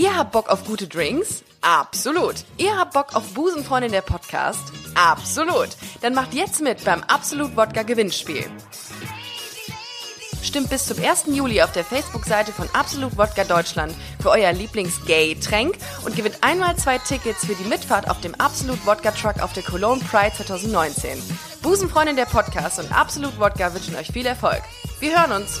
Ihr habt Bock auf gute Drinks? Absolut. Ihr habt Bock auf Busenfreundin der Podcast? Absolut. Dann macht jetzt mit beim Absolut Wodka Gewinnspiel. Stimmt bis zum 1. Juli auf der Facebook-Seite von Absolut Wodka Deutschland für euer Lieblings-Gay-Tränk und gewinnt einmal zwei Tickets für die Mitfahrt auf dem Absolut Wodka Truck auf der Cologne Pride 2019. Busenfreundin der Podcast und Absolut Wodka wünschen euch viel Erfolg. Wir hören uns.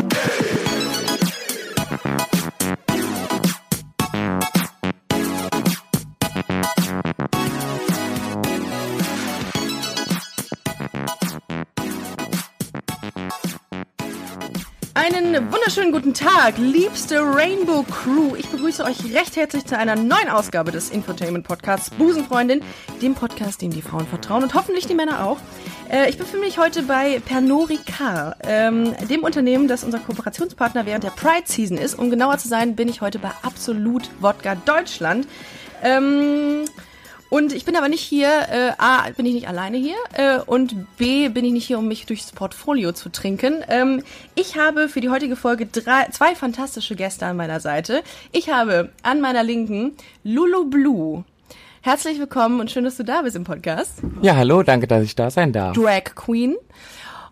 Einen wunderschönen guten Tag, liebste Rainbow Crew. Ich begrüße euch recht herzlich zu einer neuen Ausgabe des Infotainment Podcasts Busenfreundin, dem Podcast, dem die Frauen vertrauen und hoffentlich die Männer auch. Äh, ich befinde mich heute bei Pernod Ricard, ähm, dem Unternehmen, das unser Kooperationspartner während der Pride Season ist. Um genauer zu sein, bin ich heute bei Absolut Wodka Deutschland. Ähm, und ich bin aber nicht hier, äh, A, bin ich nicht alleine hier äh, und B, bin ich nicht hier, um mich durchs Portfolio zu trinken. Ähm, ich habe für die heutige Folge drei, zwei fantastische Gäste an meiner Seite. Ich habe an meiner Linken Lulu Blue. Herzlich willkommen und schön, dass du da bist im Podcast. Ja, hallo, danke, dass ich da sein darf. Drag Queen.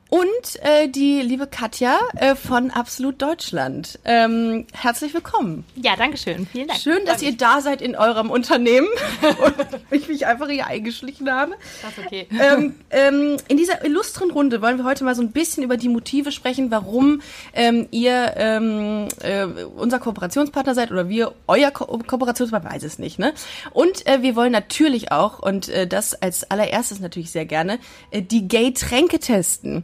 Und äh, die liebe Katja äh, von Absolut Deutschland. Ähm, herzlich willkommen. Ja, danke schön. Vielen Dank. Schön, dass ihr da seid in eurem Unternehmen und ich mich einfach hier eingeschlichen habe. Das ist okay. Ähm, ähm, in dieser illustren Runde wollen wir heute mal so ein bisschen über die Motive sprechen, warum ähm, ihr ähm, äh, unser Kooperationspartner seid oder wir euer Ko Kooperationspartner, weiß es nicht. Ne? Und äh, wir wollen natürlich auch, und äh, das als allererstes natürlich sehr gerne, äh, die Gay-Tränke testen.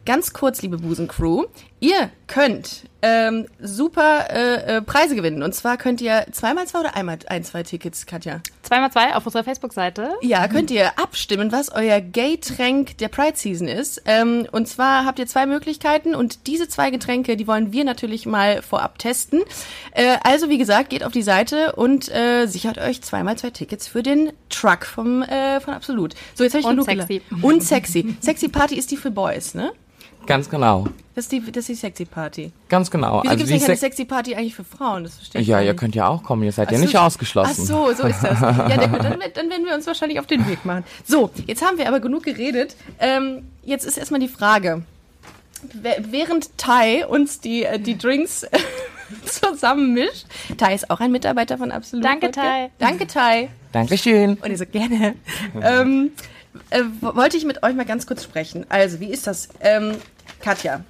Ganz kurz, liebe Busencrew, ihr könnt ähm, super äh, äh, Preise gewinnen. Und zwar könnt ihr zweimal zwei oder einmal ein, zwei Tickets, Katja? Zweimal zwei auf unserer Facebook-Seite. Ja, könnt ihr abstimmen, was euer Gay-Tränk der Pride-Season ist. Ähm, und zwar habt ihr zwei Möglichkeiten und diese zwei Getränke, die wollen wir natürlich mal vorab testen. Äh, also wie gesagt, geht auf die Seite und äh, sichert euch zweimal zwei Tickets für den Truck vom, äh, von Absolut. So, jetzt habe ich Und genug sexy. gelacht. Und sexy. sexy Party ist die für Boys, ne? Ganz genau. Das ist die, das ist die Sexy Party. Ganz genau. Wieso gibt es eine Sex- Sexy Party eigentlich für Frauen? Das verstehe ich ja, ihr könnt ja auch kommen, ihr seid Ach ja so, nicht ausgeschlossen. Ach so, so ist das. Ja, dann, dann werden wir uns wahrscheinlich auf den Weg machen. So, jetzt haben wir aber genug geredet. Ähm, jetzt ist erstmal die Frage. Während Tai uns die, äh, die Drinks zusammen mischt, Tai ist auch ein Mitarbeiter von Absolut. Danke. Tai. Danke, Tai. Dankeschön. Und ihr so gerne. ähm, äh, wollte ich mit euch mal ganz kurz sprechen. Also, wie ist das? Ähm, Katja.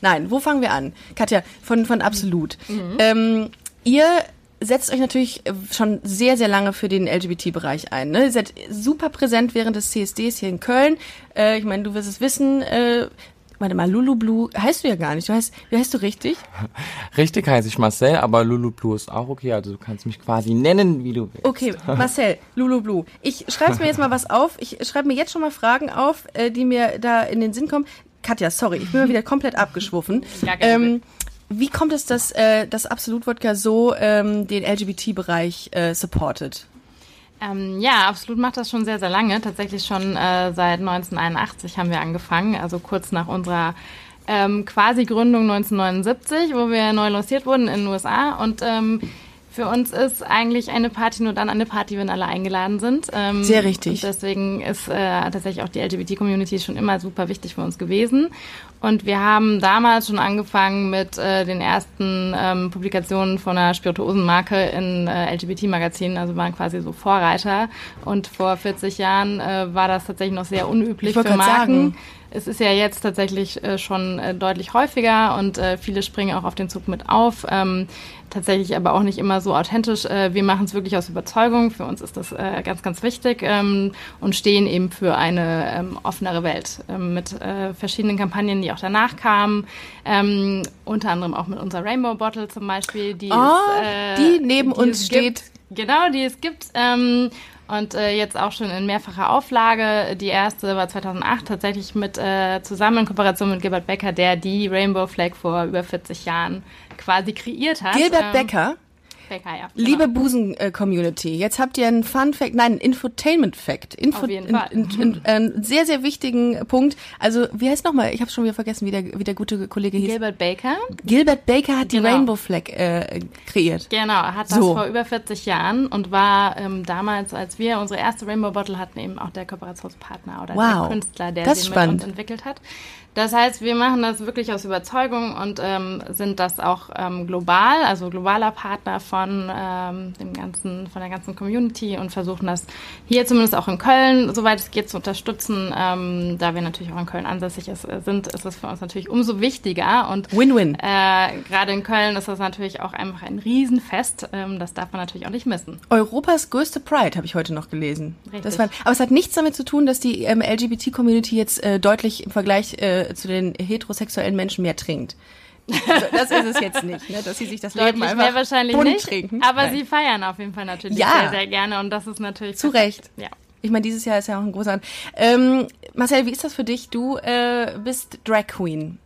Nein, wo fangen wir an? Katja, von, von Absolut. Ähm, ihr setzt euch natürlich schon sehr, sehr lange für den LGBT-Bereich ein. Ne? Ihr seid super präsent während des CSDs hier in Köln. Äh, ich meine, du wirst es wissen. Äh, warte mal, Lulu Blue heißt du ja gar nicht. Du heißt, wie heißt du richtig? Richtig heiße ich Marcel, aber Lulu Blue ist auch okay. Also du kannst mich quasi nennen, wie du willst. Okay, Marcel, Lulu Blue. Ich schreibe mir jetzt mal was auf. Ich schreibe mir jetzt schon mal Fragen auf, äh, die mir da in den Sinn kommen. Katja, sorry, ich bin mal wieder komplett abgeschwuffen. Ja, ähm, wie kommt es, dass, äh, dass Absolut Wodka so ähm, den LGBT-Bereich äh, supportet? Ähm, ja, absolut macht das schon sehr, sehr lange. Tatsächlich schon äh, seit 1981 haben wir angefangen, also kurz nach unserer ähm, quasi Gründung 1979, wo wir neu lanciert wurden in den USA. Und ähm, für uns ist eigentlich eine Party nur dann eine Party, wenn alle eingeladen sind. Ähm, Sehr richtig. Deswegen ist äh, tatsächlich auch die LGBT-Community schon immer super wichtig für uns gewesen. Und wir haben damals schon angefangen mit äh, den ersten ähm, Publikationen von einer Spirituosenmarke in äh, LGBT-Magazinen, also waren quasi so Vorreiter. Und vor 40 Jahren äh, war das tatsächlich noch sehr unüblich für Marken. sagen. Es ist ja jetzt tatsächlich äh, schon äh, deutlich häufiger und äh, viele springen auch auf den Zug mit auf. Ähm, tatsächlich aber auch nicht immer so authentisch. Wir machen es wirklich aus Überzeugung. Für uns ist das ganz, ganz wichtig ähm, und stehen eben für eine ähm, offenere Welt mit verschiedenen Kampagnen, die auch danach kamen. Unter anderem auch mit unserer Rainbow Bottle zum Beispiel, die, Ah, es, äh, die neben uns es steht. Gibt. Genau, die es gibt. Ähm, und äh, jetzt auch schon in mehrfacher Auflage. Die erste war 2008 tatsächlich mit äh, zusammen in Kooperation mit Gilbert Becker, der die Rainbow Flag vor über 40 Jahren quasi kreiert hat. Gilbert Ähm, Becker, Baker, ja. Liebe genau. Busen-Community, jetzt habt ihr einen Fun-Fact, nein, einen Infotainment-Fact. Info Auf jeden Fall. In, in, in, einen sehr, sehr wichtigen Punkt. Also, wie heißt nochmal? Ich habe schon wieder vergessen, wie der, wie der gute Kollege hieß. Gilbert Baker. Gilbert Baker hat die Genau. Rainbow Flag äh, kreiert. Genau, er hat das So. vor über 40 Jahren und war ähm, damals, als wir unsere erste Rainbow Bottle hatten, eben auch der Kooperationspartner oder Wow. der Künstler, der Das sie mit uns entwickelt hat. Das heißt, wir machen das wirklich aus Überzeugung und ähm, sind das auch ähm, global, also globaler Partner von ähm, dem ganzen, von der ganzen Community und versuchen das hier zumindest auch in Köln, soweit es geht, zu unterstützen. Ähm, da wir natürlich auch in Köln ansässig ist, äh, sind, ist es für uns natürlich umso wichtiger und Win-win. äh, Gerade in Köln ist das natürlich auch einfach ein Riesenfest. Ähm, das darf man natürlich auch nicht missen. Europas größte Pride, habe ich heute noch gelesen. Richtig. Das war, aber es hat nichts damit zu tun, dass die ähm, LGBT-Community jetzt äh, deutlich im Vergleich äh, zu den heterosexuellen Menschen mehr trinkt. Also, das ist es jetzt nicht, ne? dass sie sich das Leben Deutlich einfach wahrscheinlich bunt nicht. trinken. Aber Nein. sie feiern auf jeden Fall natürlich Ja. sehr, sehr gerne und das ist natürlich Zu. Recht. Ja. Ich meine, dieses Jahr ist ja auch ein großer. Ähm, Marcel, wie ist das für dich? Du äh, bist Drag Queen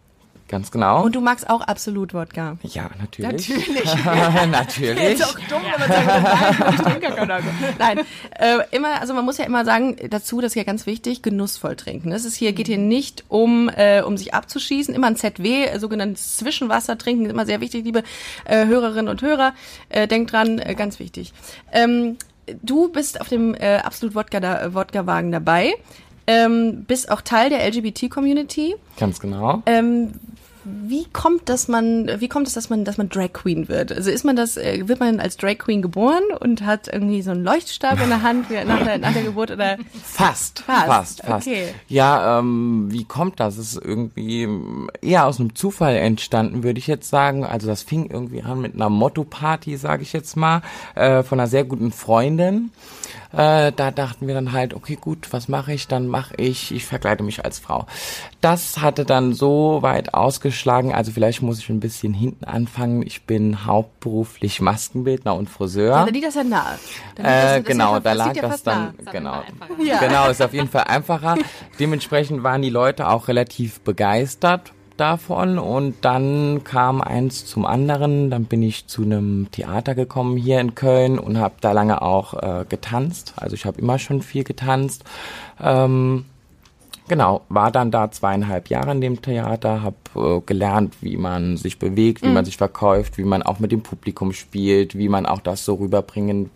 Ganz genau. und du magst auch absolut Wodka. ja, natürlich. Natürlich. natürlich. Ist auch dumm, wenn man sagt, nein, ich trinke keinen. Nein, äh, immer, also man muss ja immer sagen dazu, das ist ja ganz wichtig, genussvoll trinken. Es ist hier, geht hier nicht um, äh, um sich abzuschießen, immer ein ZW, äh, sogenanntes Zwischenwasser trinken, ist immer sehr wichtig, liebe äh, Hörerinnen und Hörer. Äh, denkt dran, äh, ganz wichtig. Ähm, du bist auf dem äh, Absolut Wodka da, Wodka-Wagen dabei. Ähm, bist auch Teil der LGBT-Community. Ganz genau. Ähm, wie kommt, dass man, wie kommt es, dass man, dass man Drag Queen wird? Also ist man das, äh, wird man als Drag Queen geboren und hat irgendwie so einen Leuchtstab in der Hand nach der, nach der Geburt oder? Fast, Fast, fast, fast. okay. Ja, ähm, wie kommt das? Ist irgendwie ähm, eher aus einem Zufall entstanden, würde ich jetzt sagen. Also das fing irgendwie an mit einer Motto-Party, sage ich jetzt mal, äh, von einer sehr guten Freundin. Äh, da dachten wir dann halt, okay, gut, was mache ich? Dann mache ich, ich verkleide mich als Frau. Das hatte dann so weit ausgeschlagen, also vielleicht muss ich ein bisschen hinten anfangen. Ich bin hauptberuflich Maskenbildner und Friseur. Ja, da liegt das ja nahe. Da Äh, genau, da lag das dann, auf genau. Ja. Genau, ist auf jeden Fall einfacher. Dementsprechend waren die Leute auch relativ begeistert davon und dann kam eins zum anderen. Dann bin ich zu einem Theater gekommen hier in Köln und habe da lange auch äh, getanzt. Also ich habe immer schon viel getanzt. Ähm, Genau, war dann da zweieinhalb Jahre in dem Theater, habe äh, gelernt, wie man sich bewegt, wie man sich verkauft, wie man auch mit dem Publikum spielt, wie man auch das so rüberbringen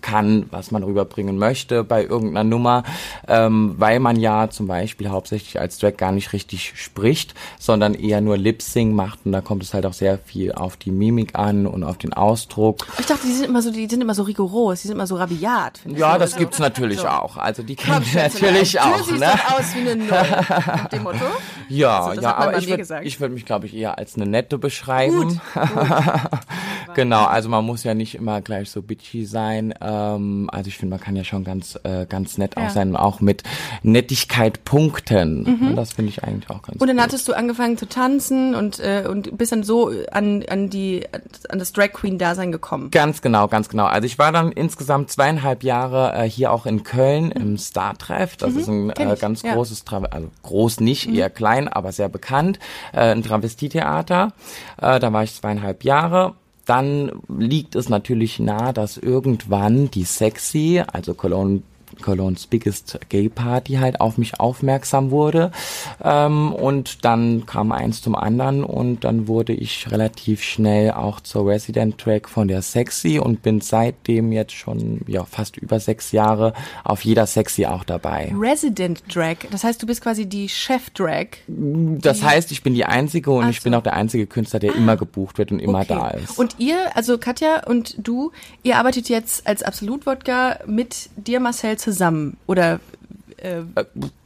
kann, was man rüberbringen möchte bei irgendeiner Nummer, ähm, weil man ja zum Beispiel hauptsächlich als Drag gar nicht richtig spricht, sondern eher nur Lip-Sing macht und da kommt es halt auch sehr viel auf die Mimik an und auf den Ausdruck. Ich dachte, die sind immer so, die sind immer so rigoros, die sind immer so rabiat. finde ich. Ja, So- das gibt's natürlich so. auch. Also die kennen wir natürlich du auch, siehst ne? aus wie eine Null, nach dem Motto. Ja, Also, ja, aber ich würde ich würd mich, glaube ich, eher als eine nette beschreiben. genau, also man muss ja nicht immer gleich so bitchy sein. Ähm, also ich finde, man kann ja schon ganz, äh, ganz nett Ja. auch sein, auch mit Nettigkeit punkten. Und Das finde ich eigentlich auch ganz Und dann gut. hattest du angefangen zu tanzen und, äh, und bist dann so an, an die, an das Drag Queen Dasein gekommen. Ganz genau, ganz genau. Also ich war dann insgesamt zweieinhalb Jahre äh, hier auch in Köln im Star-Treff. Das ist ein Mhm. äh, ganz ja. Mhm. großes, Tra also groß nicht, eher klein, aber sehr bekannt, äh, ein Travestietheater. Äh, da war ich zweieinhalb Jahre. Dann liegt es natürlich nahe, dass irgendwann die Sexy, also Cologne Cologne's Biggest Gay Party halt auf mich aufmerksam wurde. Ähm, und dann kam eins zum anderen und dann wurde ich relativ schnell auch zur Resident Track von der Sexy und bin seitdem jetzt schon ja fast über sechs Jahre auf jeder Sexy auch dabei. Resident Drag, das heißt, du bist quasi die Chef Drag. Das heißt, ich bin die einzige und Ach ich so. bin auch der einzige Künstler, der immer gebucht wird und immer Okay. da ist. Und ihr, also Katja und du, ihr arbeitet jetzt als Absolut-Wodka mit dir, Marcel, zusammen. Oder äh,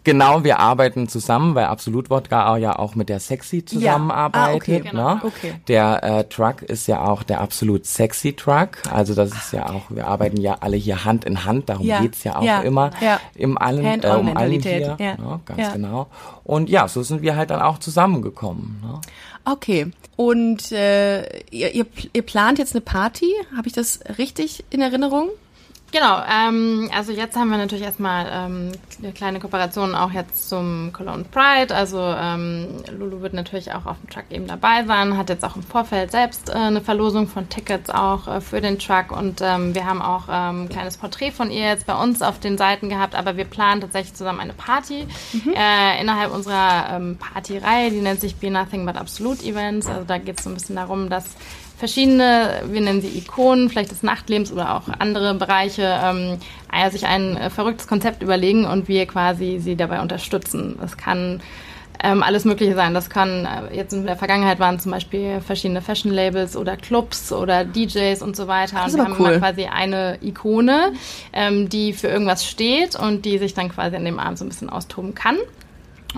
Genau, wir arbeiten zusammen, weil Absolut Wodka ja auch mit der Sexy zusammenarbeitet. Ah, okay. ne? Okay. Der äh, Truck ist ja auch der Absolut Sexy Truck. Also das ist ja auch, wir arbeiten ja alle hier Hand in Hand, darum Ja, geht's ja auch ja, immer. ja. Im allen, äh, um allen hier. ja, Ne? Ganz ja. genau. Und ja, so sind wir halt dann auch zusammengekommen. Ne? okay. Und äh, ihr, ihr, ihr plant jetzt eine Party? Habe ich das richtig in Erinnerung? Genau, ähm, also jetzt haben wir natürlich erstmal ähm, eine kleine Kooperation auch jetzt zum Cologne Pride. Also ähm, Lulu wird natürlich auch auf dem Truck eben dabei sein, hat jetzt auch im Vorfeld selbst äh, eine Verlosung von Tickets auch äh, für den Truck und ähm, wir haben auch ähm, ein kleines Porträt von ihr jetzt bei uns auf den Seiten gehabt, aber wir planen tatsächlich zusammen eine Party mhm. äh, innerhalb unserer ähm, Partyreihe, die nennt sich Be Nothing But Absolute Events. Also da geht es so ein bisschen darum, dass verschiedene, wir nennen sie Ikonen, vielleicht des Nachtlebens oder auch andere Bereiche, ähm, sich ein äh, verrücktes Konzept überlegen und wir quasi sie dabei unterstützen. Das kann ähm, alles Mögliche sein. Das kann, äh, jetzt in der Vergangenheit waren zum Beispiel verschiedene Fashion-Labels oder Clubs oder DJs und so weiter. Das und wir haben cool. quasi eine Ikone, ähm, die für irgendwas steht und die sich dann quasi an dem Abend so ein bisschen austoben kann.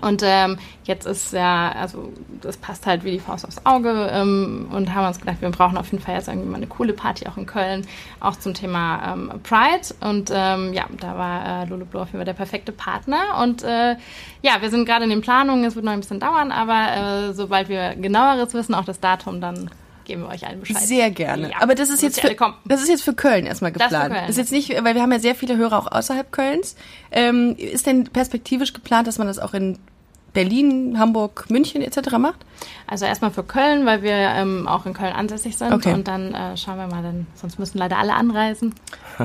Und ähm, jetzt ist ja, also das passt halt wie die Faust aufs Auge ähm, und haben uns gedacht, wir brauchen auf jeden Fall jetzt irgendwie mal eine coole Party auch in Köln, auch zum Thema ähm, Pride. Und ähm, ja, da war äh, Lulu Blue auf jeden Fall der perfekte Partner. Und äh, ja, wir sind gerade in den Planungen, es wird noch ein bisschen dauern, aber äh, sobald wir genaueres wissen, auch das Datum, dann geben wir euch allen Bescheid. Sehr gerne. Ja, Aber das ist jetzt für, das ist jetzt für Köln erstmal Das ist für geplant. Köln. ist jetzt nicht, weil wir haben ja sehr viele Hörer auch außerhalb Kölns. Ähm, ist denn perspektivisch geplant, dass man das auch in Berlin, Hamburg, München etc. macht? Also erstmal für Köln, weil wir ähm, auch in Köln ansässig sind. Okay. Und dann äh, schauen wir mal, dann, sonst müssen leider alle anreisen.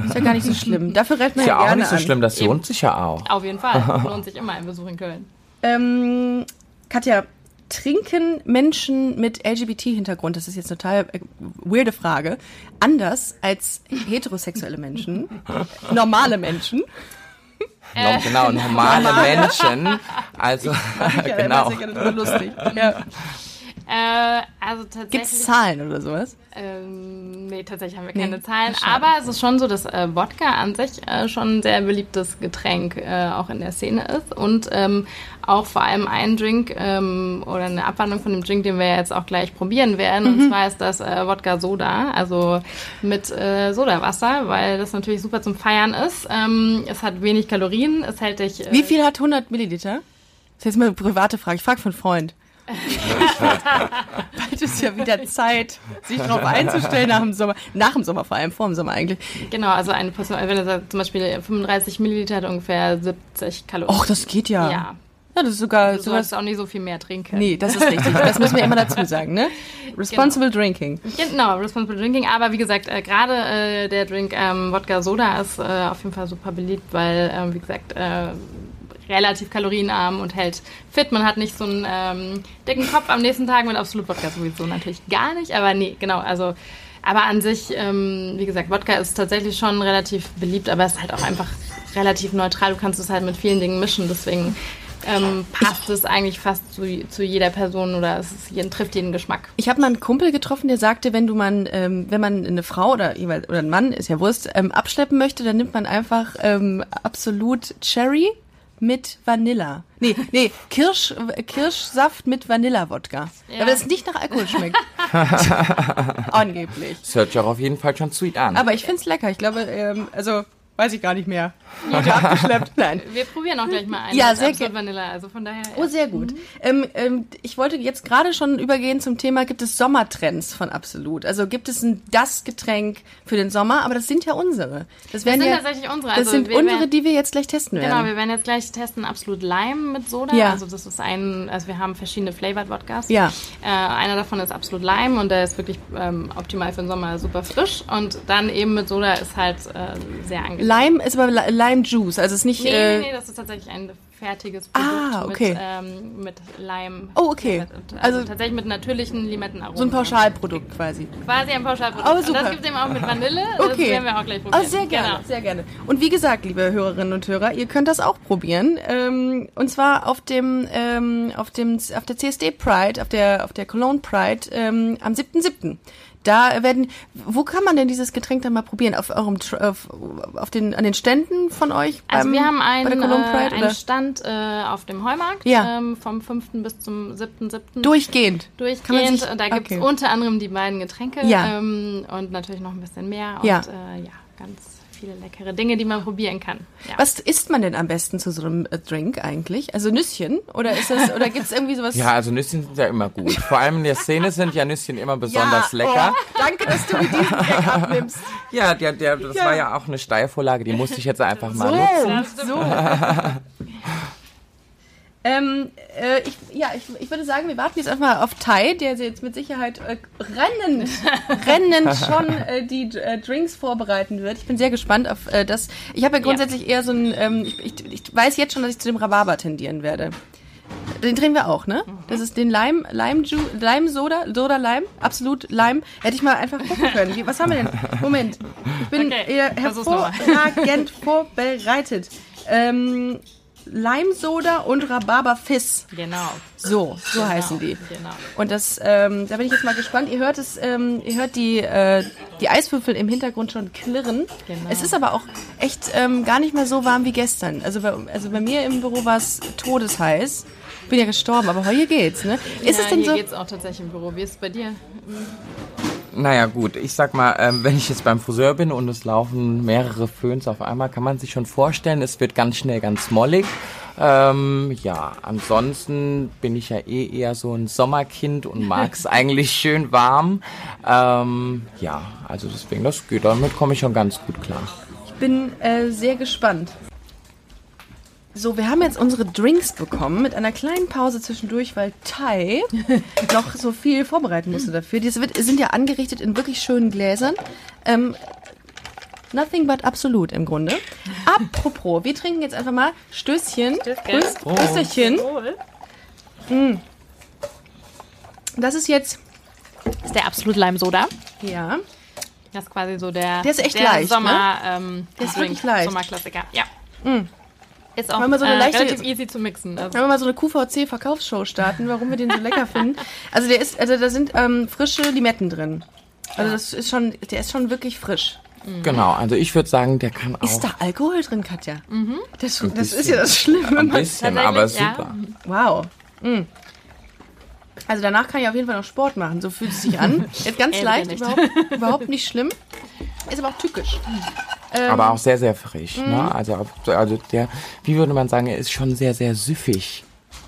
Ist ja gar nicht so schlimm. Dafür reicht man Ist ja, ja auch gerne nicht so an. schlimm, das Eben. lohnt sich ja auch. Auf jeden Fall. Lohnt sich immer ein Besuch in Köln. Ähm, Katja, trinken Menschen mit LGBT-Hintergrund, das ist jetzt eine total äh, weirde Frage, anders als heterosexuelle Menschen, normale Menschen? Äh. No, genau, normale Menschen. Also, genau. das ist ja lustig. Ja. Äh, also Gibt tatsächlich. es Zahlen oder sowas? Ähm, nee, tatsächlich haben wir Nee, keine Zahlen. schade. Aber es ist schon so, dass äh, Wodka an sich äh, schon ein sehr beliebtes Getränk äh, auch in der Szene ist. Und ähm, auch vor allem ein Drink ähm, oder eine Abwandlung von dem Drink, den wir jetzt auch gleich probieren werden. Und zwar ist das äh, Wodka Soda, also mit äh, Sodawasser, weil das natürlich super zum Feiern ist. Ähm, es hat wenig Kalorien, es hält dich. Äh, Wie viel hat 100 Milliliter? Das ist jetzt mal eine private Frage. Ich frage von Freund. Bald ist ja wieder Zeit, sich darauf einzustellen nach dem Sommer. Nach dem Sommer vor allem, vor dem Sommer eigentlich. Genau, also eine Person, wenn er sagt, zum Beispiel 35 Milliliter hat ungefähr 70 Kalorien. Och, das geht ja. Ja. Ja, das ist sogar Du sowas. sollst auch nicht so viel mehr trinken. Nee, das ist richtig. Das müssen wir immer dazu sagen, ne? Responsible Drinking. Genau, Responsible Drinking. Aber wie gesagt, äh, gerade äh, der Drink ähm, Wodka Soda ist äh, auf jeden Fall super beliebt, weil, ähm, wie gesagt, äh, relativ kalorienarm und hält fit. Man hat nicht so einen ähm, dicken Kopf am nächsten Tag mit Absolut Wodka sowieso natürlich gar nicht. Aber nee, genau, also aber an sich, ähm, wie gesagt, Wodka ist tatsächlich schon relativ beliebt, aber es ist halt auch einfach relativ neutral. Du kannst es halt mit vielen Dingen mischen, deswegen ähm, passt es eigentlich fast zu, zu jeder Person oder es jeden, trifft jeden Geschmack. Ich habe mal einen Kumpel getroffen, der sagte, wenn du man, ähm, wenn man eine Frau oder oder einen Mann, ist ja Wurst, ähm, abschleppen möchte, dann nimmt man einfach ähm, absolut Cherry mit Vanilla. Nee, nee, Kirsch, Kirschsaft mit Vanilla-Wodka. Ja. Aber das nicht nach Alkohol schmeckt. Angeblich. Das hört sich auch auf jeden Fall schon sweet an. Aber ich find's lecker. Ich glaube, ähm, also weiß ich gar nicht mehr. Wurde abgeschleppt. Nein. Wir probieren auch gleich mal einen Ja, sehr Absolut ge- Vanilla, also von daher. Oh, sehr gut. Ähm, ähm, ich wollte jetzt gerade schon übergehen zum Thema, gibt es Sommertrends von Absolut? Also gibt es ein das Getränk für den Sommer, aber das sind ja unsere. Das, wären sind ja, tatsächlich unsere. Das Also sind wir unsere, werden- die wir jetzt gleich testen werden. Genau, wir werden jetzt gleich testen Absolut Lime mit Soda. Ja. Also das ist ein, also wir haben verschiedene Flavored Wodkas. Ja. Äh, einer davon ist Absolut Lime und der ist wirklich ähm, optimal für den Sommer, super frisch. Und dann eben mit Soda ist halt äh, sehr angenehm. Lime ist aber Li- Lime Juice, also ist nicht. Nee, äh, nee, nee, das ist tatsächlich ein fertiges Ah, Produkt okay. mit, ähm, mit Lime. Oh, okay. Also, Also- tatsächlich mit natürlichen Limettenaromen. so ein Pauschalprodukt quasi. Quasi ein Pauschalprodukt. Oh, Und super. das gibt es eben auch mit Vanille. Das Okay. werden wir auch gleich probieren. Oh, sehr gerne, Genau. sehr gerne. Und wie gesagt, liebe Hörerinnen und Hörer, ihr könnt das auch probieren. Ähm, und zwar auf dem, ähm, auf dem, auf der CSD Pride, auf der, auf der Cologne Pride ähm, am 7.7. Da werden, wo kann man denn dieses Getränk dann mal probieren? Auf eurem, auf, auf den, an den Ständen von euch? Also beim- wir haben einen, äh, Pride, einen oder? Stand äh, auf dem Heumarkt Ja. ähm, vom 5. bis zum 7.7. Durchgehend. Kann man Durchgehend. sich- da gibt es unter anderem die beiden Getränke Ja. ähm, und natürlich noch ein bisschen mehr. Und Ja. äh, ja, ganz viele leckere Dinge, die man probieren kann. Ja. Was isst man denn am besten zu so einem äh, Drink eigentlich? Also Nüsschen? Oder ist das, oder gibt's irgendwie sowas? Ja, also Nüsschen sind ja immer gut. Vor allem in der Szene sind ja Nüsschen immer besonders lecker. Oh, danke, dass du mir diesen Gag abnimmst. Ja, der, der, das war ja auch eine Steilvorlage, die musste ich jetzt einfach mal So, nutzen. so. ähm, äh, ich, ja, ich, ich würde sagen, wir warten jetzt einfach mal auf Tai, der jetzt mit Sicherheit äh, rennend, rennend schon äh, die äh, Drinks vorbereiten wird. Ich bin sehr gespannt auf äh, das. Ich habe ja grundsätzlich eher so ein, ähm, ich, ich, ich weiß jetzt schon, dass ich zu dem Rhabarber tendieren werde. Den drehen wir auch, ne? Das ist den Lime, Lime, Ju Lime Soda, Soda Lime, absolut Lime. Hätte ich mal einfach gucken können. Wie, was haben wir denn? Moment. Ich bin Okay, hervorragend vorbereitet. Ähm, Lime Soda und Rhabarber Fizz. Genau. So, so heißen die. Genau. Und das, ähm, da bin ich jetzt mal gespannt. Ihr hört es, ähm, ihr hört die, äh, die Eiswürfel im Hintergrund schon klirren. Genau. Es ist aber auch echt ähm, gar nicht mehr so warm wie gestern. Also bei, also bei mir im Büro war es todesheiß. Bin ja gestorben, aber heute geht's, ne? Ist ja, es denn hier so? geht's auch tatsächlich im Büro. Wie ist es bei dir? Naja gut, ich sag mal, ähm, wenn ich jetzt beim Friseur bin und es laufen mehrere Föhns auf einmal, kann man sich schon vorstellen, es wird ganz schnell ganz mollig. Ähm, ja, ansonsten bin ich ja eh eher so ein Sommerkind und mag's eigentlich schön warm. Ähm, ja, also deswegen, das geht, damit komme ich schon ganz gut klar. Ich bin äh, sehr gespannt. So, wir haben jetzt unsere Drinks bekommen mit einer kleinen Pause zwischendurch, weil Tai noch so viel vorbereiten musste dafür. Die sind ja angerichtet in wirklich schönen Gläsern. Ähm, nothing but absolut im Grunde. Apropos, wir trinken jetzt einfach mal Stößchen. Grüß, Grüßerchen. Mm. Das ist jetzt, Das ist der absolut Leimsoda. ja, Das ist quasi so der, Der ist echt leicht, Sommer, ähm, Der ist Drink, wirklich leicht. Sommerklassiker. Ja. Ist auch Wollen wir so eine äh, leichte- relativ easy zu mixen. Also, Wenn wir mal so eine QVC-Verkaufsshow starten, warum wir den so lecker finden. Also der ist, also da sind ähm, frische Limetten drin. Also das ist schon, der ist schon wirklich frisch. Genau, also ich würde sagen, der kann auch Ist da Alkohol drin, Katja? Das, Ein das ist ja das Schlimme. ein bisschen, aber ja. super. Wow. Mm. Also danach kann ich auf jeden Fall noch Sport machen. So fühlt es sich an. Ist ganz leicht, überhaupt, überhaupt nicht schlimm. Ist aber auch tückisch. Aber auch sehr, sehr frisch. Mhm. Ne? Also, auf- also der, wie würde man sagen, er ist schon sehr, sehr süffig,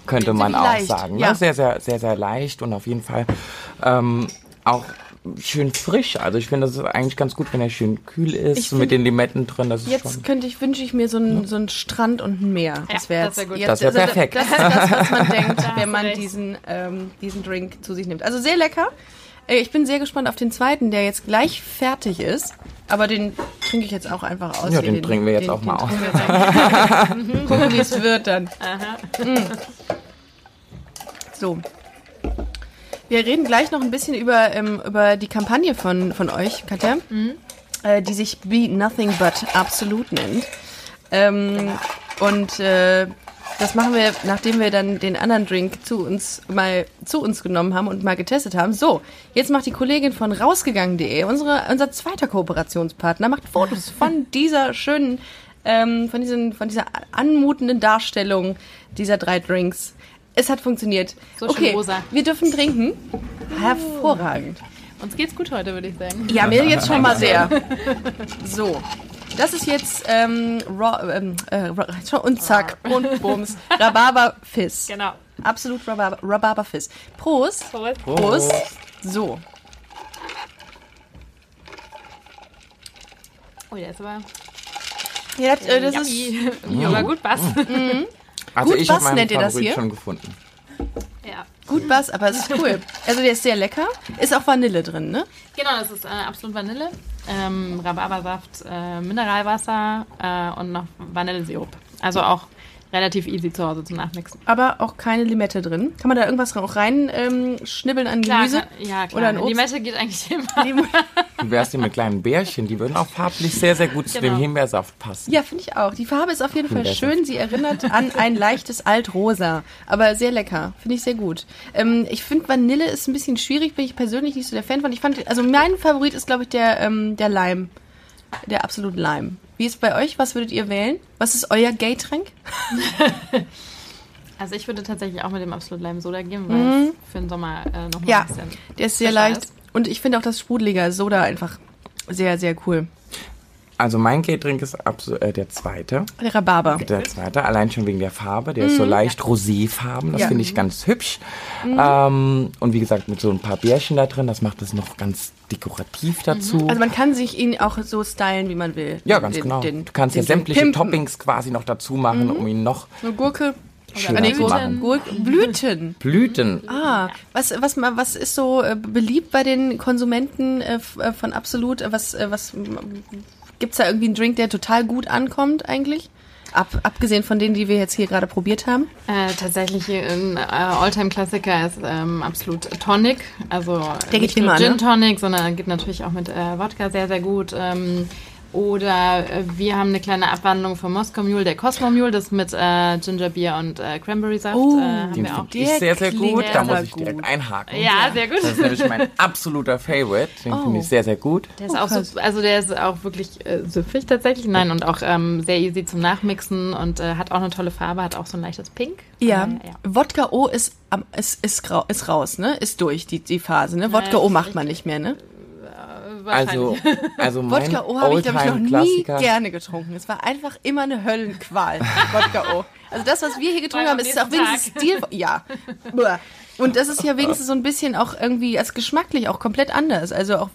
könnte man auch leicht, sagen. ja. Ne? Sehr, sehr, sehr, sehr leicht und auf jeden Fall ähm, auch schön frisch. Also ich finde, das ist eigentlich ganz gut, wenn er schön kühl ist, Ich mit find- den Limetten drin. Das ist Jetzt schon. könnte ich, wünsche ich mir so einen, so einen Strand und ein Meer. Das wäre das wär Das wär also perfekt. Das ist das, was man denkt, wenn man diesen, ähm, diesen Drink zu sich nimmt. Also sehr lecker. Äh, Ich bin sehr gespannt auf den zweiten, der jetzt gleich fertig ist. Aber den trinke ich jetzt auch einfach aus. Ja, hier. den trinken wir jetzt den, auch mal den aus. wir jetzt einfach. Gucken, wie es wird dann. Mm. So. Wir reden gleich noch ein bisschen über, ähm, über die Kampagne von, von euch, Katja, äh, die sich Be Nothing But Absolute nennt. Ähm, und äh, das machen wir, nachdem wir dann den anderen Drink zu uns mal zu uns genommen haben und mal getestet haben. So, jetzt macht die Kollegin von rausgegangen.de, unsere unser zweiter Kooperationspartner, macht Fotos von dieser schönen, ähm, von diesen, von dieser anmutenden Darstellung dieser drei Drinks. Es hat funktioniert. So schön okay, rosa. wir dürfen trinken. Hervorragend. uns geht's gut heute, würde ich sagen. Ja, mir jetzt schon mal sehr. So. Das ist jetzt ähm, raw, ähm, äh, und zack und bums Rhabarber Fizz. Genau. Absolut Rhabarber, Rhabarber Fizz. Prost. Prost. Prost. So. Oh, der ist aber Ja, das, äh, das ist yummy. aber gut passt. Also Gut, ich meinen nennt ihr das hier? schon gefunden. ja. Gut Bass, aber es ist cool. Also der ist sehr lecker. Ist auch Vanille drin, ne? Genau, das ist äh, absolut Vanille, ähm, Rhabarbersaft, äh, Mineralwasser äh, und noch Vanillesirup. Also auch relativ easy zu Hause zum Nachmixen. Aber auch keine Limette drin. Kann man da irgendwas auch rein ähm, schnibbeln an Gemüse? kann, ja, klar. Oder Die Obst? Mette geht eigentlich immer. Wie wär's denn mit kleinen Bärchen? Die würden auch farblich sehr, sehr gut zu Genau. dem Himbeersaft passen. Ja, finde ich auch. Die Farbe ist auf jeden Fall schön. Sie erinnert an ein leichtes Altrosa. Aber sehr lecker. Finde ich sehr gut. Ähm, ich finde Vanille ist ein bisschen schwierig. Bin ich persönlich nicht so der Fan von. Ich fand, also mein Favorit ist, glaube ich, der, ähm, der Lime. Der absolut Lime. Wie ist es bei euch? Was würdet ihr wählen? Was ist euer Gay-Tränk? Also ich würde tatsächlich auch mit dem Absolut Lime Soda gehen, weil es für den Sommer äh, nochmal Ja, ein bisschen der ist sehr leicht. ist. Und ich finde auch das sprudelige Soda einfach sehr, sehr cool. Also mein Gay-Drink ist absolut äh, der zweite. Der Rhabarber. Der zweite, allein schon wegen der Farbe. Der ist so leicht roséfarben. Das Ja. finde ich ganz hübsch. Ähm, und wie gesagt, mit so ein paar Bärchen da drin, das macht es noch ganz dekorativ dazu. Also man kann sich ihn auch so stylen, wie man will. ja, ganz Den- genau. den- du kannst ja sämtliche pimpen. Toppings quasi noch dazu machen, um ihn noch Eine Gurke. schöner nee, Gurken. machen. Gurken. Blüten. Blüten. Ah, was, was, was ist so äh, beliebt bei den Konsumenten äh, äh, von Absolut? Äh, Was, was gibt's da irgendwie einen Drink, der total gut ankommt eigentlich? Ab, abgesehen von denen, die wir jetzt hier gerade probiert haben. Äh, tatsächlich ein äh, Alltime-Klassiker ist ähm, absolut Tonic. Also Der geht nicht nur immer, Gin ne? Tonic, sondern geht natürlich auch mit äh, Wodka sehr, sehr gut. Ähm, oder äh, wir haben eine kleine Abwandlung vom Moskau Mule, der Cosmo Mule, das mit äh, Ginger Beer und äh, Cranberry Saft. Oh, äh, haben Den wir auch. finde ich sehr, sehr gut. Da muss ich direkt gut. einhaken. Ja, sehr gut. Das ist nämlich mein absoluter Favorite. Den finde ich sehr, sehr gut. Der ist Oh, auch so, also der ist auch wirklich äh, süffig tatsächlich. Nein, und auch ähm, sehr easy zum Nachmixen und äh, hat auch eine tolle Farbe, hat auch so ein leichtes Pink. Ja. Ja. Wodka O ist, ist, ist, ist raus, ne? Ist durch, die, die Phase, ne? Wodka O macht man nicht mehr, ne? Also, also mein Wodka O habe ich, glaube ich, noch nie gerne getrunken. Es war einfach immer eine Höllenqual, Wodka O. Also das, was wir hier getrunken haben, ist auch wenigstens Stil... Ja. Und das ist ja wenigstens so ein bisschen auch irgendwie, als geschmacklich auch komplett anders. Also auch...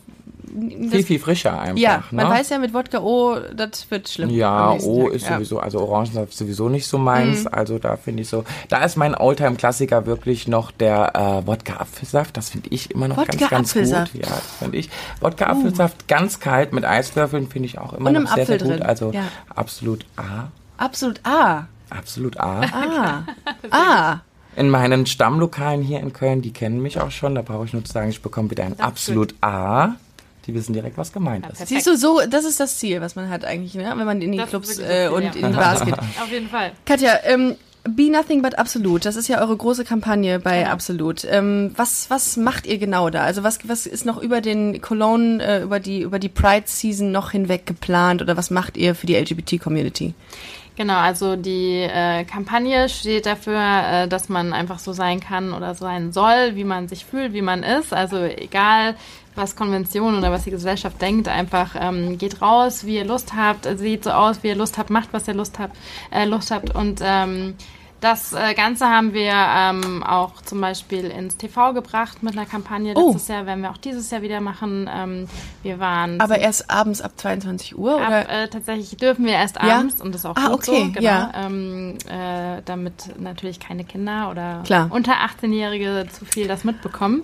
Viel, viel frischer einfach. ja, man ne? weiß ja mit Wodka O, das wird schlimm. Ja, O Tag. ist Ja. sowieso, also Orangensaft sowieso nicht so meins. Also da finde ich so, da ist mein Oldtime-Klassiker wirklich noch der äh, Wodka-Apfelsaft. Das finde ich immer noch ganz, ganz Wodka-Apfelsaft. gut. Ja, das finde ich. Wodka-Apfelsaft ganz kalt mit Eiswürfeln finde ich auch immer noch sehr, sehr gut. drin. Also Ja. absolut A. Absolut Ah. Absolut A. Ah. Ah. In meinen Stammlokalen hier in Köln, die kennen mich auch schon. Da brauche ich nur zu sagen, ich bekomme bitte ein absolut A. Die wissen direkt, was gemeint ist. perfekt. Siehst du, so, das ist das Ziel, was man hat eigentlich, ne? wenn man in die Das ist Clubs äh, und ja. in die Bars geht. Auf jeden Fall. Katja, ähm, Be Nothing But Absolut, das ist ja eure große Kampagne bei Genau. Absolut. Ähm, was, was macht ihr genau da? Also was, was ist noch über den Cologne, äh, über die, über die Pride Season noch hinweg geplant oder was macht ihr für die LGBT-Community? Genau, also die äh, Kampagne steht dafür, äh, dass man einfach so sein kann oder sein soll, wie man sich fühlt, wie man ist. Also egal, was Konvention oder was die Gesellschaft denkt, einfach ähm, geht raus, wie ihr Lust habt, seht so aus, wie ihr Lust habt, macht, was ihr Lust habt, äh, Lust habt und ähm, das äh, Ganze haben wir ähm, auch zum Beispiel ins TV gebracht mit einer Kampagne. Oh. Letztes Jahr werden wir auch dieses Jahr wieder machen. Ähm, wir waren Aber erst abends ab 22 Uhr Ab, oder? äh, tatsächlich dürfen wir erst Ja? abends und das ist auch Ah, gut okay, so, genau, ja. ähm, äh, damit natürlich keine Kinder oder Klar. unter 18-Jährige zu viel das mitbekommen.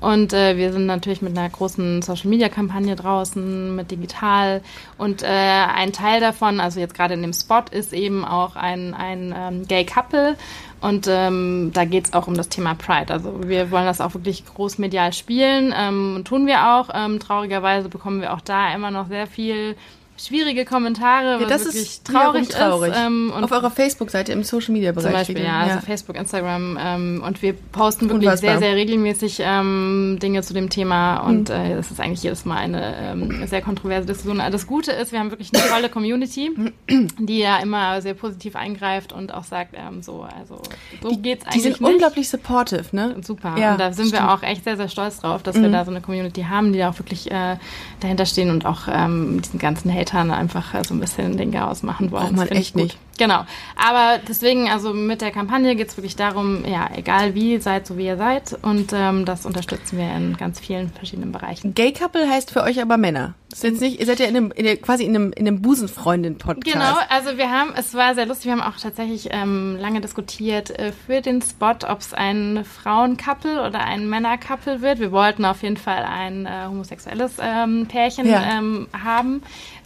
Und äh, wir sind natürlich mit einer großen Social-Media-Kampagne draußen, mit digital und äh, ein Teil davon, also jetzt gerade in dem Spot, ist eben auch ein, ein ähm, Gay-Couple und ähm, da geht es auch um das Thema Pride. Also wir wollen das auch wirklich großmedial spielen ähm, und tun wir auch. Ähm, traurigerweise bekommen wir auch da immer noch sehr viel schwierige Kommentare, Ja, das wirklich ist traurig, traurig. ist. Ähm, und Auf eurer Facebook-Seite im Social-Media-Bereich. zum Beispiel, ja, also Facebook, Instagram ähm, und wir posten wirklich Unfassbar. sehr, sehr regelmäßig ähm, Dinge zu dem Thema Mhm. und äh, es ist eigentlich jedes Mal eine ähm, sehr kontroverse Diskussion. Das Gute ist, wir haben wirklich eine tolle Community, die ja immer sehr positiv eingreift und auch sagt, ähm, so, also so geht's Die eigentlich sind nicht. unglaublich supportive, ne? Super. Ja, und da sind stimmt. Mhm. wir auch echt sehr, sehr stolz drauf, dass wir da so eine Community haben, die da auch wirklich äh, dahinter stehen und auch ähm, diesen ganzen Hatern einfach äh, so ein bisschen den Chaos machen wollen. Braucht man echt nicht. Genau. Aber deswegen, also mit der Kampagne geht es wirklich darum, ja, egal wie, seid so wie ihr seid. Und ähm, das unterstützen wir in ganz vielen verschiedenen Bereichen. Gay Couple heißt für euch aber Männer. Das ist jetzt nicht, ihr seid ja in einem, in der, quasi in einem, in einem Busenfreundin-Podcast. Genau, also wir haben, es war sehr lustig, wir haben auch tatsächlich ähm, lange diskutiert äh, für den Spot, ob es ein Frauencouple oder ein Männercouple wird. Wir wollten auf jeden Fall ein äh, homosexuelles ähm, Pärchen Ja. ähm, haben.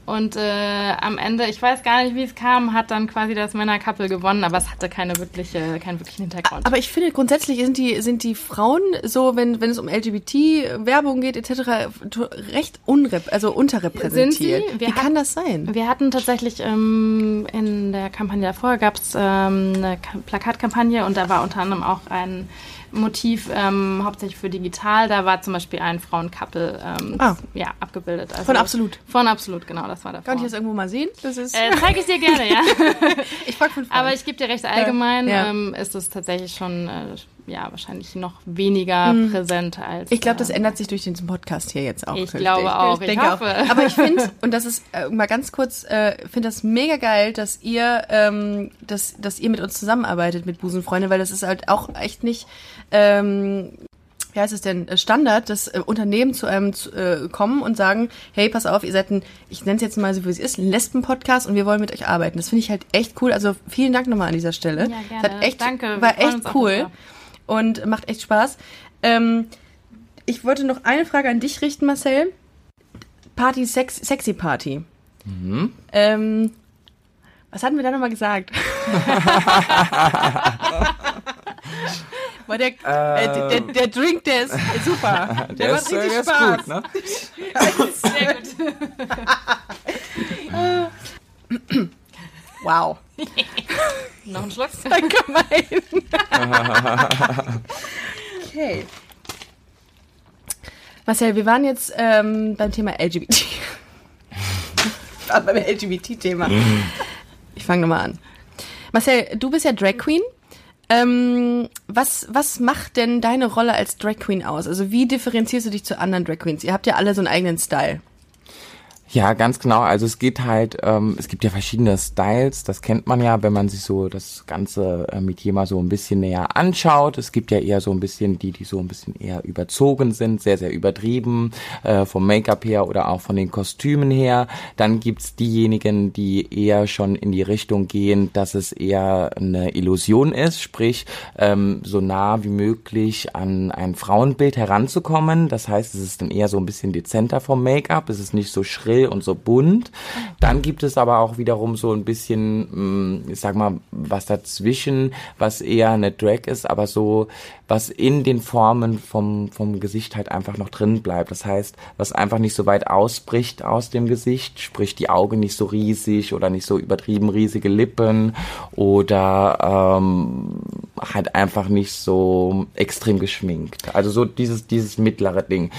Und äh, am Ende, ich weiß gar nicht, wie es kam, hat dann quasi das Männercouple gewonnen, aber es hatte keine wirkliche, keinen wirklichen Hintergrund. Aber ich finde grundsätzlich sind die, sind die Frauen so, wenn, wenn es um LGBT-Werbung geht etc., recht unrep also unterrepräsentiert. Sind sie? Wir Wie kann das sein? Wir hatten tatsächlich ähm, in der Kampagne davor gab es ähm, eine Ka- Plakatkampagne und da war unter anderem auch ein Motiv ähm, hauptsächlich für digital. Da war zum Beispiel ein Frauencouple ähm, Ah. ja, abgebildet. Also Von Absolut. Von Absolut, genau. Das war davor. Kann ich das irgendwo mal sehen? Das ist. Äh, zeige ich dir gerne, ja. ich frag von Aber ich gebe dir recht, allgemein Ja. ähm, ist es tatsächlich schon, äh, ja, wahrscheinlich noch weniger präsent als. Hm. Ich glaube, das ähm, ändert sich durch diesen Podcast hier jetzt auch. Ich glaube auch, ich denke hoffe. auch. Aber ich finde, und das ist äh, mal ganz kurz, äh, finde das mega geil, dass ihr, ähm, dass, dass ihr mit uns zusammenarbeitet mit Busenfreunde, weil das ist halt auch echt nicht, ähm, wie heißt es denn, äh, Standard, dass äh, Unternehmen zu einem zu, äh, kommen und sagen, hey, pass auf, ihr seid ein, ich nenne es jetzt mal so, wie es ist, ein Lesben-Podcast und wir wollen mit euch arbeiten. Das finde ich halt echt cool. Also vielen Dank nochmal an dieser Stelle. Ja, gerne. Hat echt, Danke, War echt cool. Und macht echt Spaß. Ähm, ich wollte noch eine Frage an dich richten, Marcel. Party, Sex, Sexy Party. Ähm, was hatten wir da nochmal gesagt? War der, äh, der, der, der Drink, der ist super. Der, macht ist, äh, richtig der ist Spaß. gut, ne? Sehr gut. Wow. Noch ein Schluck? Gemein. okay. Marcel, wir waren jetzt ähm, beim Thema LGBT. Beim LGBT-Thema. Ich fange nochmal an. Marcel, du bist ja Drag Queen. Ähm, was, was macht denn deine Rolle als Drag Queen aus? Also wie differenzierst du dich zu anderen Drag Queens? Ihr habt ja alle so einen eigenen Style. Ja, ganz genau. Also es geht halt, ähm, es gibt ja verschiedene Styles, das kennt man ja, wenn man sich so das ganze äh, Metier mal so ein bisschen näher anschaut. Es gibt ja eher so ein bisschen die, die so ein bisschen eher überzogen sind, sehr, sehr übertrieben, äh, vom Make-up her oder auch von den Kostümen her. Dann gibt's diejenigen, die eher schon in die Richtung gehen, dass es eher eine Illusion ist, sprich ähm, so nah wie möglich an ein Frauenbild heranzukommen. Das heißt, es ist dann eher so ein bisschen dezenter vom Make-up, es ist nicht so schrill und so bunt. Dann gibt es aber auch wiederum so ein bisschen, mh, ich sag mal, was dazwischen, was eher eine Drag ist, aber so, was in den Formen vom, vom Gesicht halt einfach noch drin bleibt. Das heißt, was einfach nicht so weit ausbricht aus dem Gesicht, sprich die Augen nicht so riesig oder nicht so übertrieben riesige Lippen oder ähm, halt einfach nicht so extrem geschminkt. Also so dieses, dieses mittlere Ding.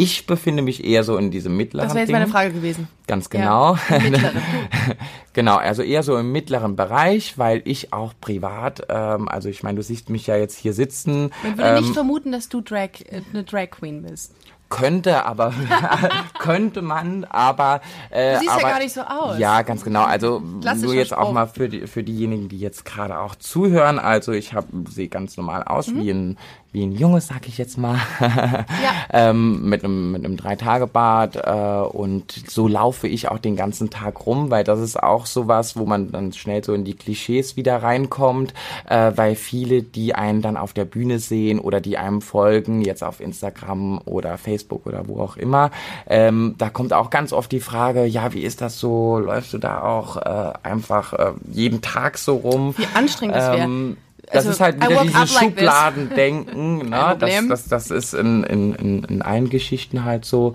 Ich befinde mich eher so in diesem mittleren Das wäre jetzt meine Frage gewesen. Ganz genau. Ja, genau, also eher so im mittleren Bereich, weil ich auch privat, ähm, also ich meine, du siehst mich ja jetzt hier sitzen. Man würde ähm, nicht vermuten, dass du Drag, äh, eine Drag Queen bist. könnte, aber könnte man, aber äh, Du siehst ja aber, gar nicht so aus. Ja, ganz genau. Also nur jetzt auch Spruch. mal für die für diejenigen, die jetzt gerade auch zuhören. Also ich habe sehe ganz normal aus Mhm. wie ein wie ein Junges, sag ich jetzt mal, ähm, mit einem mit einem drei Tage Bart äh, und so laufe ich auch den ganzen Tag rum, weil das ist auch sowas, wo man dann schnell so in die Klischees wieder reinkommt, äh, weil viele, die einen dann auf der Bühne sehen oder die einem folgen, jetzt auf Instagram oder Facebook oder wo auch immer, ähm, da kommt auch ganz oft die Frage, ja, wie ist das so? Läufst du da auch äh, einfach äh, jeden Tag so rum? Wie anstrengend das wäre. Das Also, ist halt wieder dieses like. Schubladendenken, ne? Das, das, das ist in, in, in, in allen Geschichten halt so.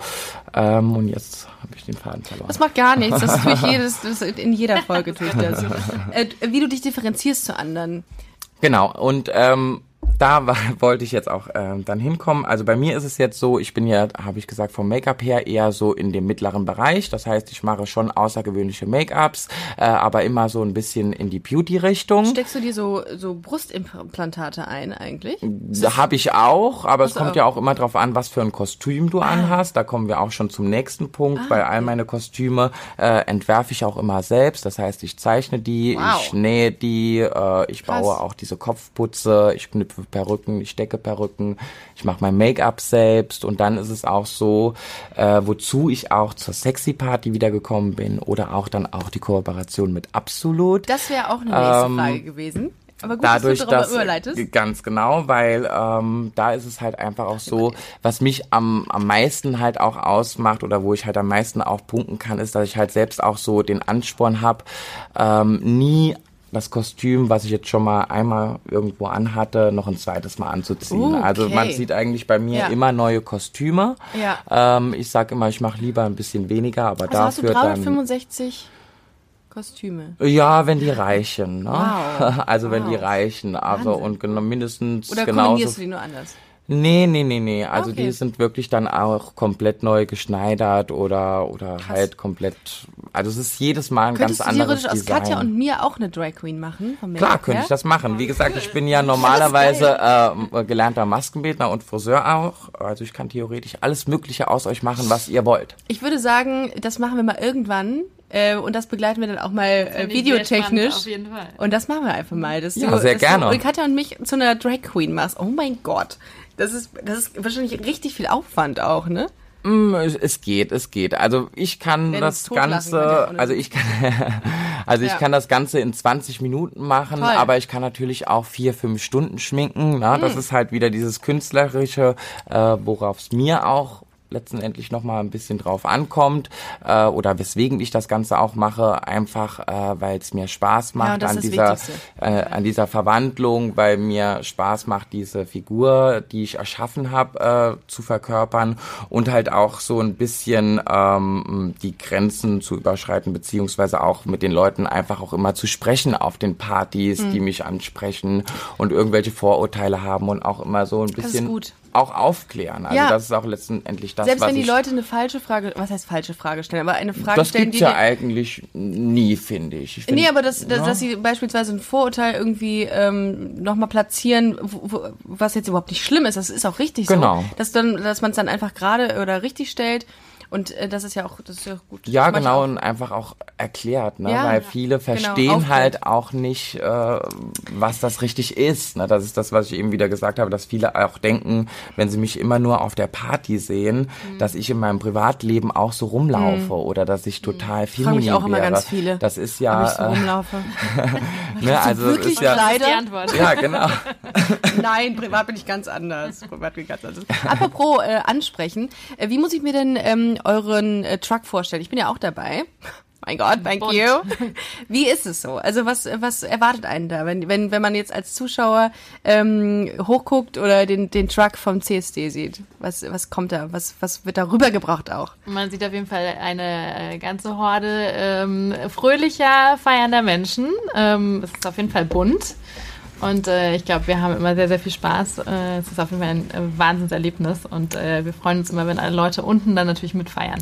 Ähm, und jetzt habe ich den Faden verloren. Das macht gar nichts. Das tue ich jedes, das, in jeder Folge tue ich das. Äh, wie du dich differenzierst zu anderen. Genau, und ähm, da war, wollte ich jetzt auch ähm, dann hinkommen. Also bei mir ist es jetzt so, ich bin ja, habe ich gesagt, vom Make-up her eher so in dem mittleren Bereich. Das heißt, ich mache schon außergewöhnliche Make-ups, äh, aber immer so ein bisschen in die Beauty-Richtung. Steckst du dir so, so Brustimplantate ein eigentlich? Habe ich auch, aber es kommt auch? ja auch immer drauf an, was für ein Kostüm du anhast. Da kommen wir auch schon zum nächsten Punkt. Ah, Bei all meine Kostüme äh, entwerfe ich auch immer selbst. Das heißt, ich zeichne die, Wow. ich nähe die, äh, ich Krass. baue auch diese Kopfputze, ich knüpfe Perücken, ich stecke Perücken, ich mache mein Make-up selbst und dann ist es auch so, äh, wozu ich auch zur Sexy Party wiedergekommen bin oder auch dann auch die Kooperation mit Absolut Das wäre auch eine nächste Ähm, Frage gewesen. Aber gut, dadurch, dass du darüber dass überleitest. ganz genau, weil ähm, da ist es halt einfach auch so, was mich am am meisten halt auch ausmacht oder wo ich halt am meisten auch punkten kann, ist, dass ich halt selbst auch so den Ansporn habe, ähm, nie das Kostüm, was ich jetzt schon mal einmal irgendwo anhatte, noch ein zweites Mal anzuziehen. Uh, Also man okay. sieht eigentlich bei mir Ja. immer neue Kostüme. Ja. Ähm, ich sag immer, ich mache lieber ein bisschen weniger, aber Also hast du dafür dann 365 Kostüme. ja, wenn die reichen. Ne? Wow. Also wenn die Wow. reichen. Also Wahnsinn. und genau, mindestens Oder genauso. kombinierst du die nur anders? Nee, nee, nee, nee. Also Okay. die sind wirklich dann auch komplett neu geschneidert oder oder halt komplett. Also es ist jedes Mal ein Könntest ganz du anderes theoretisch aus Design. Katja und mir auch eine Drag Queen machen? vom Klar, könnte ich das machen. Wie gesagt, ich bin ja normalerweise äh, gelernter Maskenbildner und Friseur auch. Also ich kann theoretisch alles Mögliche aus euch machen, was ihr wollt. Ich würde sagen, das machen wir mal irgendwann. Äh, und das begleiten wir dann auch mal äh, videotechnisch. Auf jeden Fall. Und das machen wir einfach mal. Dass Ja, du, sehr dass gerne. Du Katja und mich zu einer Drag Queen machst. Oh mein Gott. Das ist, das ist wahrscheinlich richtig viel Aufwand auch, ne? Mm, Es, geht, es geht. Also ich kann Wenn das Ganze, also ich kann, also ich Ja. kann das Ganze in 20 Minuten machen, Toll. aber ich kann natürlich auch vier, fünf Stunden schminken. Na? Mm. Das ist halt wieder dieses künstlerische, äh, worauf es mir auch letztendlich noch mal ein bisschen drauf ankommt äh, oder weswegen ich das Ganze auch mache, einfach äh, weil es mir Spaß macht das an dieser äh, an dieser Verwandlung, weil mir Spaß macht, diese Figur, die ich erschaffen habe, äh, zu verkörpern und halt auch so ein bisschen ähm, die Grenzen zu überschreiten, beziehungsweise auch mit den Leuten einfach auch immer zu sprechen auf den Partys, Mhm. die mich ansprechen und irgendwelche Vorurteile haben und auch immer so ein bisschen auch aufklären. Also Ja. das ist auch letztendlich das, Selbst was wenn die Leute eine falsche Frage, was heißt falsche Frage stellen, aber eine Frage das stellen, die ja dir- eigentlich nie, finde ich. ich find, Nee, aber dass, dass, ja. dass sie beispielsweise ein Vorurteil irgendwie ähm, nochmal platzieren, wo, wo, was jetzt überhaupt nicht schlimm ist, das ist auch richtig Genau. so. Dass, dann, dass man es dann einfach gerade oder richtig stellt. Und äh, das ist ja auch, das ist ja gut. Ja, Das genau, auch. und einfach auch erklärt, ne? Ja, weil ja. viele Genau, verstehen aufklärt. halt auch nicht, äh, was das richtig ist. Ne? Das ist das, was ich eben wieder gesagt habe, dass viele auch denken, wenn sie mich immer nur auf der Party sehen, Mhm. dass ich in meinem Privatleben auch so rumlaufe oder dass ich total Fragen feminin mich auch immer wäre. ganz viele. Das ist ja, ich so rumlaufe. äh, ne, also wirklich ist ja, ist die Leider. Antwort. ja genau. Nein, privat bin ich ganz anders. Privat bin ich ganz anders. Apropos äh, ansprechen, äh, wie muss ich mir denn ähm, euren äh, Truck vorstellen? Ich bin ja auch dabei. Mein Gott, thank Bunt. you. Wie ist es so? Also was, was erwartet einen da, wenn, wenn, wenn man jetzt als Zuschauer ähm, hochguckt oder den, den Truck vom CSD sieht? Was, was kommt da? Was, was wird da rübergebracht auch? Man sieht auf jeden Fall eine äh, ganze Horde ähm, fröhlicher, feiernder Menschen. Ähm, es ist auf jeden Fall bunt. Und äh, ich glaube, wir haben immer sehr, sehr viel Spaß. Äh, es ist auf jeden Fall ein äh, Wahnsinnserlebnis. Und äh, wir freuen uns immer, wenn alle Leute unten dann natürlich mitfeiern.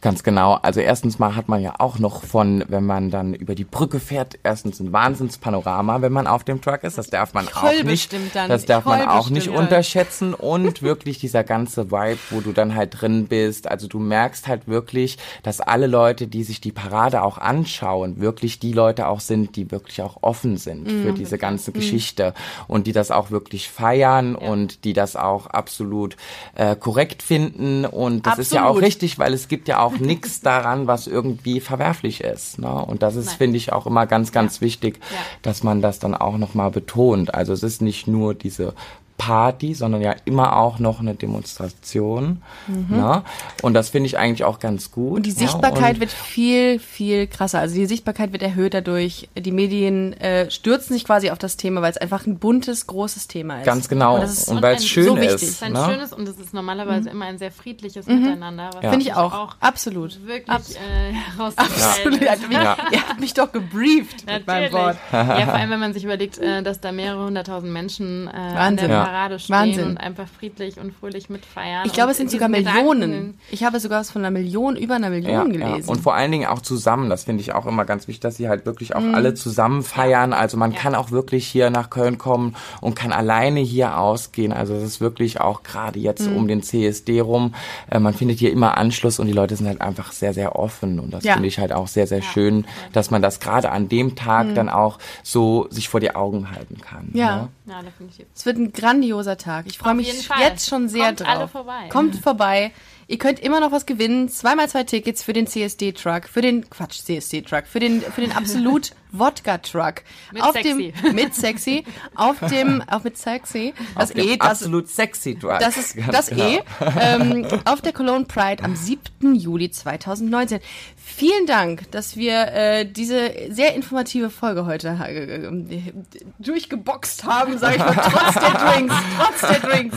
Ganz genau. Also erstens mal hat man ja auch noch von, wenn man dann über die Brücke fährt, erstens ein Wahnsinnspanorama, wenn man auf dem Truck ist. Das darf man auch nicht. dann. Das darf man auch nicht bestimmt. unterschätzen. Und wirklich dieser ganze Vibe, wo du dann halt drin bist. Also du merkst halt wirklich, dass alle Leute, die sich die Parade auch anschauen, wirklich die Leute auch sind, die wirklich auch offen sind Mhm. für diese ganze Geschichte und die das auch wirklich feiern und die das auch absolut äh, korrekt finden. Und das ist ja auch Absolut. richtig, weil es gibt ja auch nichts daran, was irgendwie verwerflich ist. Ne? Und das ist, finde ich, auch immer ganz, ganz wichtig, Ja. dass man das dann auch nochmal betont. Also es ist nicht nur diese Party, sondern ja immer auch noch eine Demonstration. Ne? Und das finde ich eigentlich auch ganz gut. Mhm. Und die ne? Sichtbarkeit Und wird viel, viel krasser. Also die Sichtbarkeit wird erhöht dadurch. Die Medien äh, stürzen sich quasi auf das Thema, weil es einfach ein buntes, großes Thema ist. Ganz genau. Und ist Und weil es schön so ist. wichtig. Es ist ein ne? schönes und es ist normalerweise immer ein sehr friedliches Miteinander. Was Ja. Finde ich sich auch. Absolut. Wirklich Abs- äh, Absolut. herausgestellt. Ihr habt mich, Ja. ihr habt mich doch gebrieft mit meinem Natürlich. Wort. Ja, vor allem, wenn man sich überlegt, äh, dass da mehrere hunderttausend Menschen äh, an Wahnsinn. Ja. Parade stehen Wahnsinn. und einfach friedlich und fröhlich mitfeiern. Ich glaube, es sind sogar Millionen. Gedanken- Ich habe sogar was von einer Million, über einer Ja, Million ja. gelesen. Und vor allen Dingen auch zusammen. Das finde ich auch immer ganz wichtig, dass sie halt wirklich Mhm. auch alle zusammen feiern. Also man kann auch wirklich hier nach Köln kommen und kann alleine hier ausgehen. Also es ist wirklich auch gerade jetzt Mhm. um den CSD rum. Äh, man findet hier immer Anschluss und die Leute sind halt einfach sehr, sehr offen. Und das Ja. finde ich halt auch sehr, sehr schön, dass man das gerade an dem Tag dann auch so sich vor die Augen halten kann. Mhm. Ja. Ja, definitiv. Es wird ein grandioser Tag. Ich freue mich jetzt schon sehr Kommt drauf. alle vorbei. Kommt vorbei. Ihr könnt immer noch was gewinnen. Zweimal zwei Tickets für den CSD-Truck, für den Quatsch CSD-Truck, für den für den absolut Wodka-Truck. Mit auf sexy. Dem, mit sexy. Auf dem, auch mit sexy. Das Auf dem E, das, absolut sexy Drug. das ist Ganz das genau. E. Ähm, auf der Cologne Pride am 7. Juli 2019. Vielen Dank, dass wir äh, diese sehr informative Folge heute äh, durchgeboxt haben, sage ich mal, trotz der Drinks, trotz der Drinks.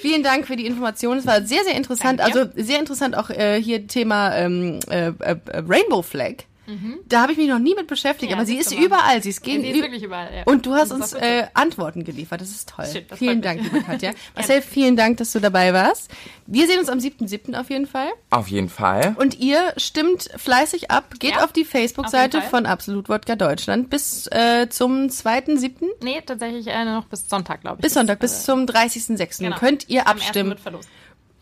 Vielen Dank für die Information. Es war sehr, sehr interessant. Danke. Also sehr interessant auch äh, hier Thema ähm, äh, äh, Rainbow Flag. Da habe ich mich noch nie mit beschäftigt, Ja, aber sie ist überall. Sie ist Ja, gegen sie ist wirklich überall, ja. Und du hast uns äh, Antworten geliefert. Das ist toll. Schön, das vielen Dank, liebe Katja. Marcel, vielen Dank, dass du dabei warst. Wir sehen uns am 7.7. auf jeden Fall. Auf jeden Fall. Und ihr stimmt fleißig ab. Geht Ja, auf die Facebook-Seite von Absolut Wodka Deutschland bis äh, zum 2.7. Nee, tatsächlich äh, noch bis Sonntag, glaube ich. Bis Sonntag, bis zum 30.06. genau. könnt ihr am ersten abstimmen wird verlost.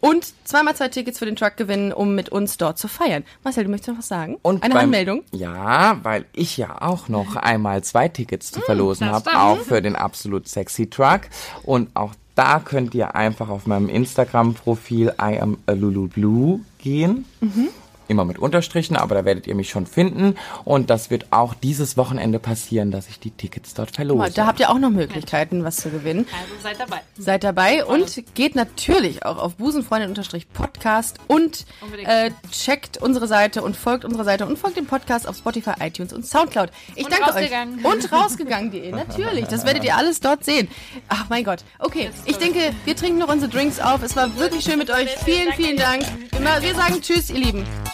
Und zweimal zwei Tickets für den Truck gewinnen, um mit uns dort zu feiern. Marcel, du möchtest noch was sagen? Und Eine beim- Anmeldung? Ja, weil ich ja auch noch einmal zwei Tickets zu verlosen das habe, auch für den Absolut Sexy Truck. Und auch da könnt ihr einfach auf meinem Instagram-Profil I am a Lulu Blue gehen. Immer mit Unterstrichen, aber da werdet ihr mich schon finden. Und das wird auch dieses Wochenende passieren, dass ich die Tickets dort verlose. Da habt ihr auch noch Möglichkeiten, was zu gewinnen. Also seid dabei. Seid dabei und geht natürlich auch auf busenfreundin-podcast und äh, checkt unsere Seite und folgt unserer Seite und folgt dem Podcast auf Spotify, iTunes und Soundcloud. Ich Und danke rausgegangen. euch. Und rausgegangen.de, natürlich. Das werdet ihr alles dort sehen. Ach mein Gott. Okay, ich denke, wir trinken noch unsere Drinks auf. Es war wirklich schön mit euch. Vielen, vielen Dank. Wir wir sagen Tschüss, ihr Lieben.